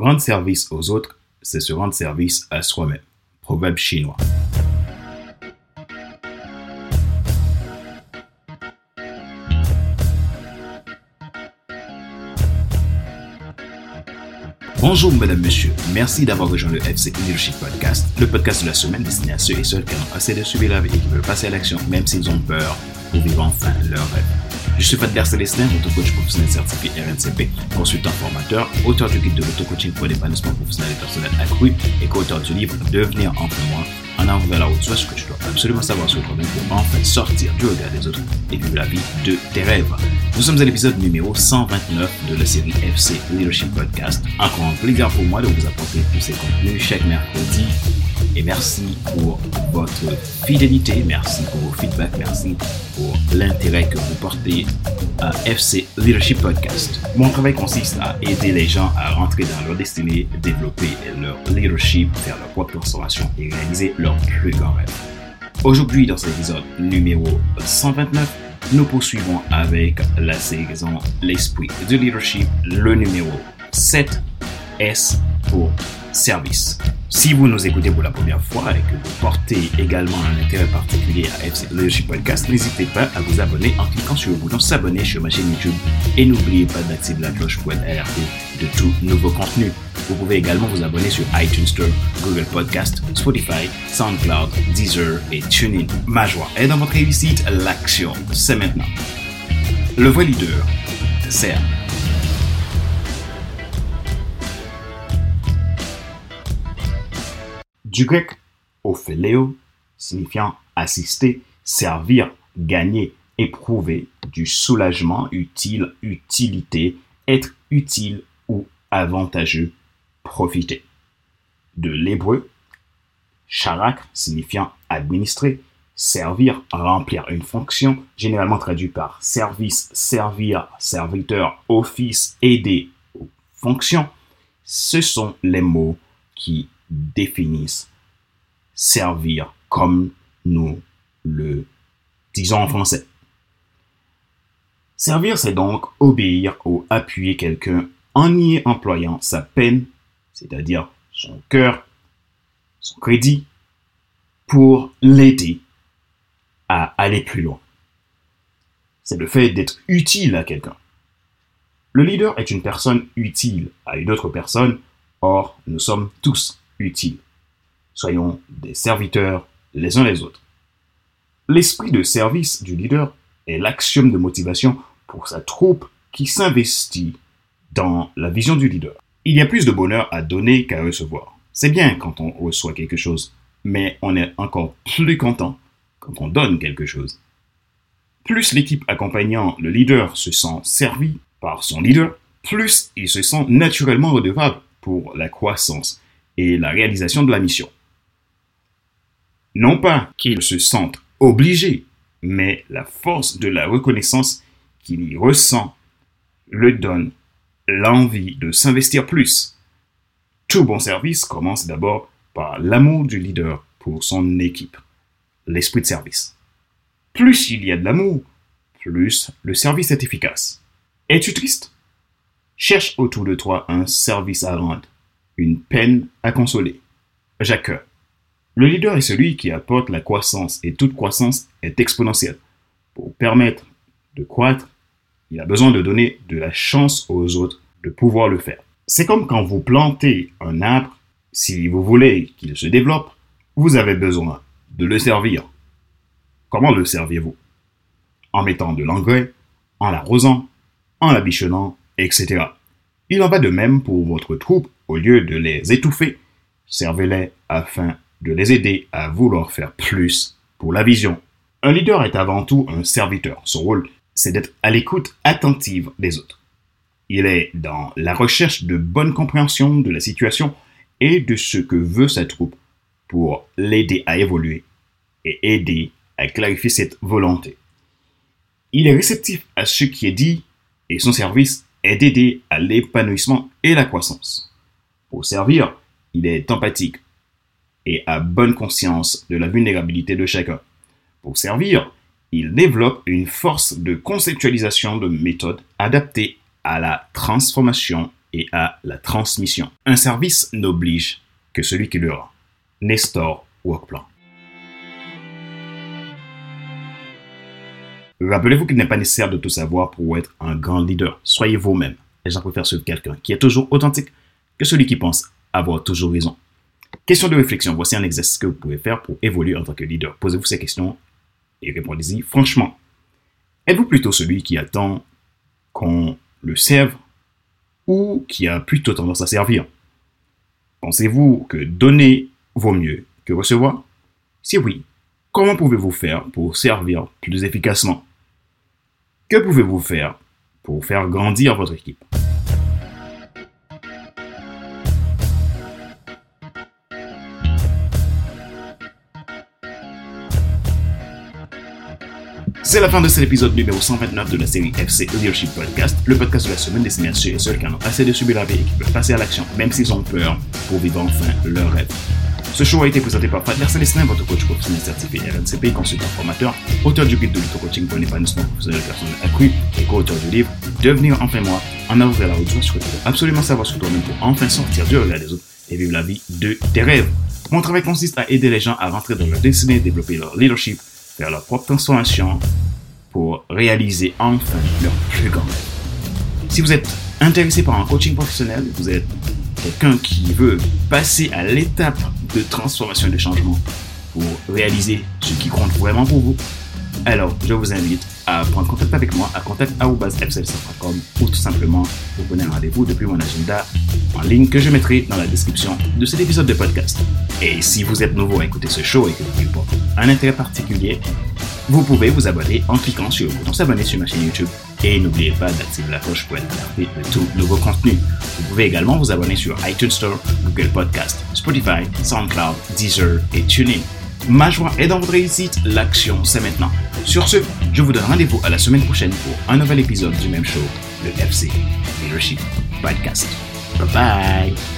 Rendre service aux autres, c'est se rendre service à soi-même. Proverbe chinois. Bonjour mesdames, messieurs. Merci d'avoir rejoint le FC Leadership Podcast, le podcast de la semaine destiné à ceux et celles qui ont assez de suivre la vie et qui veulent passer à l'action même s'ils ont peur pour vivre enfin leur rêve. Je suis Fadler Célestin, auto-coach professionnel certifié RNCP, consultant formateur, auteur du guide de l'auto-coaching pour l'épanouissement professionnel et personnel accru et co-auteur du livre Devenir enfin moi en avant vers la haute, soit ce que tu dois absolument savoir sur toi-même pour enfin sortir du regard des autres et vivre la vie de tes rêves. Nous sommes à l'épisode numéro 129 de la série FC Leadership Podcast. Encore un plaisir pour moi de vous apporter tous ces contenus chaque mercredi et merci pour votre fidélité, merci pour vos feedbacks, merci pour l'intérêt que vous portez à FC Leadership Podcast. Mon travail consiste à aider les gens à rentrer dans leur destinée, développer leur leadership, faire leur propre transformation et réaliser leur plus grand rêve. Aujourd'hui, dans cet épisode numéro 129, nous poursuivons avec la saison L'esprit de leadership, le numéro 7 S pour service. Si vous nous écoutez pour la première fois et que vous portez également un intérêt particulier à FC Leadership Podcast, n'hésitez pas à vous abonner en cliquant sur le bouton s'abonner sur ma chaîne YouTube et n'oubliez pas d'activer la cloche pour être alerté de tout nouveau contenu. Vous pouvez également vous abonner sur iTunes Store, Google Podcast, Spotify, SoundCloud, Deezer et TuneIn. Ma joie est dans votre réussite, l'action, c'est maintenant. Le vrai leader sert du grec ophéléo, signifiant assister, servir, gagner, éprouver, du soulagement, utile, utilité, être utile ou avantageux, profiter. De l'hébreu, charak, signifiant administrer, servir, remplir une fonction, généralement traduit par service, servir, serviteur, office, aider fonction, ce sont les mots qui définissent servir comme nous le disons en français. Servir, c'est donc obéir ou appuyer quelqu'un en y employant sa peine, c'est-à-dire son cœur, son crédit, pour l'aider à aller plus loin. C'est le fait d'être utile à quelqu'un. Le leader est une personne utile à une autre personne, or nous sommes tous utiles. Soyons des serviteurs les uns les autres. L'esprit de service du leader est l'axiome de motivation pour sa troupe qui s'investit dans la vision du leader. Il y a plus de bonheur à donner qu'à recevoir. C'est bien quand on reçoit quelque chose, mais on est encore plus content quand on donne quelque chose. Plus l'équipe accompagnant le leader se sent servi par son leader, plus il se sent naturellement redevable pour la croissance et la réalisation de la mission. Non pas qu'il se sente obligé, mais la force de la reconnaissance qu'il y ressent le donne l'envie de s'investir plus. Tout bon service commence d'abord par l'amour du leader pour son équipe, l'esprit de service. Plus il y a de l'amour, plus le service est efficace. Es-tu triste? Cherche autour de toi un service à rendre, une peine à consoler. Jacques. Le leader est celui qui apporte la croissance et toute croissance est exponentielle. Pour permettre de croître, il a besoin de donner de la chance aux autres de pouvoir le faire. C'est comme quand vous plantez un arbre, si vous voulez qu'il se développe, vous avez besoin de le servir. Comment le serviez-vous? En mettant de l'engrais, en l'arrosant, en la bichonnant, etc. Il en va de même pour votre troupe. Au lieu de les étouffer, servez-les afin de les aider à vouloir faire plus pour la vision. Un leader est avant tout un serviteur. Son rôle, c'est d'être à l'écoute attentive des autres. Il est dans la recherche de bonne compréhension de la situation et de ce que veut sa troupe pour l'aider à évoluer et aider à clarifier cette volonté. Il est réceptif à ce qui est dit et son service est d'aider à l'épanouissement et la croissance. Pour servir, il est empathique et a bonne conscience de la vulnérabilité de chacun. Pour servir, il développe une force de conceptualisation de méthodes adaptées à la transformation et à la transmission. Un service n'oblige que celui qui le rend. Nestor Workplan. Rappelez-vous qu'il n'est pas nécessaire de tout savoir pour être un grand leader. Soyez vous-même. Les gens préfèrent suivre quelqu'un qui est toujours authentique que celui qui pense avoir toujours raison. Question de réflexion. Voici un exercice que vous pouvez faire pour évoluer en tant que leader. Posez-vous ces questions et répondez-y franchement. Êtes-vous plutôt celui qui attend qu'on le serve ou qui a plutôt tendance à servir? Pensez-vous que donner vaut mieux que recevoir? Si oui, comment pouvez-vous faire pour servir plus efficacement? Que pouvez-vous faire pour faire grandir votre équipe? C'est la fin de cet épisode numéro 129 de la série FC Leadership Podcast, le podcast de la semaine destiné à ceux et ceux qui en ont assez de subir la vie et qui veulent passer à l'action, même s'ils ont peur, pour vivre enfin leur rêve. Ce show a été présenté par Fadler Célestin, votre coach professionnel certifié RNCP, consultant formateur, auteur du guide de l'auto-coaching pour l'épanouissement professionnel personnel accru et co-auteur du livre Devenir enfin moi, en avant vers la route sur absolument savoir sur toi-même pour enfin sortir du regard des autres et vivre la vie de tes rêves. Mon travail consiste à aider les gens à rentrer dans leur destinée, développer leur leadership, faire leur propre transformation pour réaliser enfin leur plus grand rêve. Si vous êtes intéressé par un coaching professionnel, vous êtes quelqu'un qui veut passer à l'étape de transformation et de changement pour réaliser ce qui compte vraiment pour vous, alors je vous invite à prendre contact avec moi à contact.fcl.com ou tout simplement vous prenez un rendez-vous depuis mon agenda en ligne que je mettrai dans la description de cet épisode de podcast. Et si vous êtes nouveau à écouter ce show et que vous un intérêt particulier, vous pouvez vous abonner en cliquant sur le bouton s'abonner sur ma chaîne YouTube et n'oubliez pas d'activer la cloche pour être alerté de tout nouveau contenu. Vous pouvez également vous abonner sur iTunes Store, Google Podcast, Spotify, SoundCloud, Deezer et TuneIn. Ma joie est dans votre réussite, l'action c'est maintenant. Sur ce, je vous donne rendez-vous à la semaine prochaine pour un nouvel épisode du même show, le FC Leadership Podcast. Bye bye